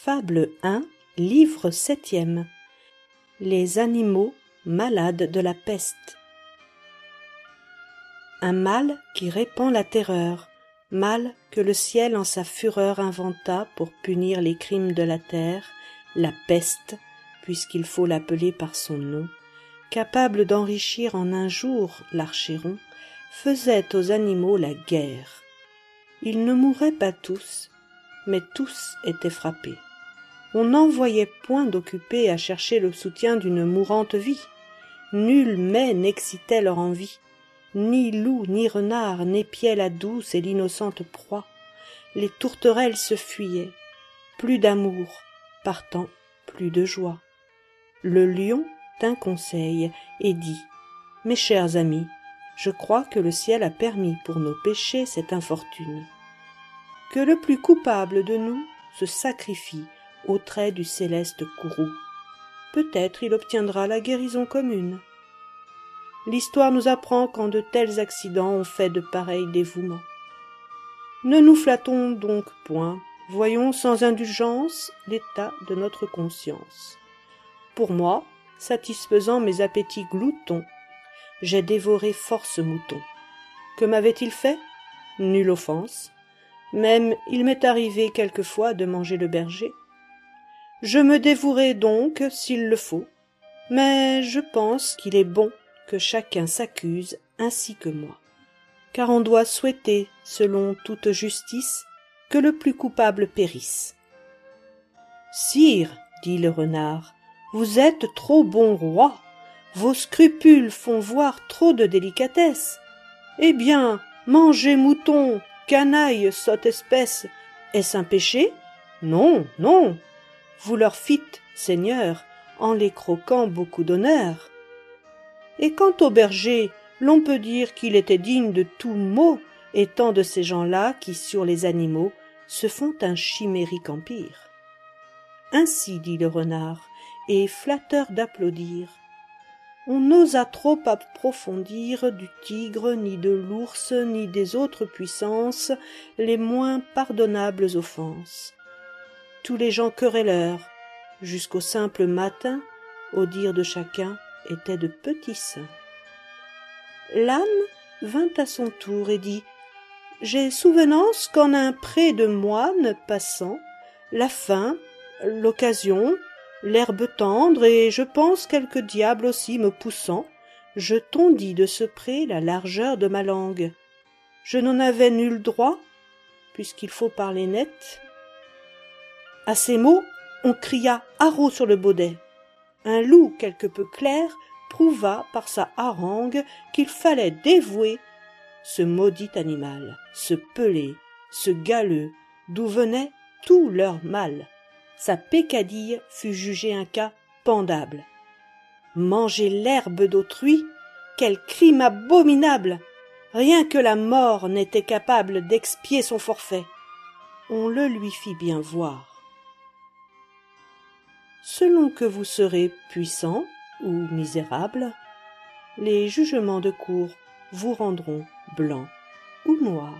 Fable 1, livre septième. Les animaux malades de la peste. Un mal qui répand la terreur, mal que le ciel en sa fureur inventa pour punir les crimes de la terre, la peste, puisqu'il faut l'appeler par son nom, capable d'enrichir en un jour l'archéron, faisait aux animaux la guerre. Ils ne mouraient pas tous, mais tous étaient frappés. On n'en voyait point d'occupés à chercher le soutien d'une mourante vie. Nul mets n'excitait leur envie. Ni loup, ni renard n'épiaient la douce et l'innocente proie. Les tourterelles se fuyaient. Plus d'amour, partant plus de joie. Le lion tint conseil et dit Mes chers amis, je crois que le ciel a permis pour nos péchés cette infortune que le plus coupable de nous se sacrifie au trait du céleste courroux. Peut-être il obtiendra la guérison commune. L'histoire nous apprend qu'en de tels accidents on fait de pareils dévouements. Ne nous flattons donc point, voyons sans indulgence l'état de notre conscience. Pour moi, satisfaisant mes appétits gloutons, j'ai dévoré force moutons. Que m'avait-il fait? Nulle offense, même il m'est arrivé quelquefois de manger le berger. Je me dévouerai donc s'il le faut, mais je pense qu'il est bon que chacun s'accuse ainsi que moi, car on doit souhaiter, selon toute justice, que le plus coupable périsse. Sire, dit le renard, vous êtes trop bon roi, vos scrupules font voir trop de délicatesse. Eh bien, mangez mouton, canaille, sotte espèce, est-ce un péché? Non, non. Vous leur fîtes, Seigneur, en les croquant beaucoup d'honneur. Et quant au berger, l'on peut dire qu'il était digne de tout mot, étant de ces gens-là qui, sur les animaux, se font un chimérique empire. Ainsi dit le renard, et flatteur d'applaudir, on n'osa trop approfondir du tigre, ni de l'ours, ni des autres puissances les moins pardonnables offenses. Tous les gens querelleurs, jusqu'au simple matin, au dire de chacun, étaient de petits saints. L'âne vint à son tour et dit J'ai souvenance qu'en un pré de moines passant, la faim, l'occasion, l'herbe tendre, et je pense quelque diable aussi me poussant, je tondis de ce pré la largeur de ma langue. Je n'en avais nul droit, puisqu'il faut parler net. À ces mots, on cria haro sur le baudet. Un loup quelque peu clair prouva par sa harangue qu'il fallait dévouer ce maudit animal, ce pelé, ce galeux, d'où venait tout leur mal sa pécadille fut jugée un cas pendable. Manger l'herbe d'autrui, quel crime abominable. Rien que la mort n'était capable d'expier son forfait. On le lui fit bien voir. Selon que vous serez puissant ou misérable, les jugements de cour vous rendront blanc ou noir.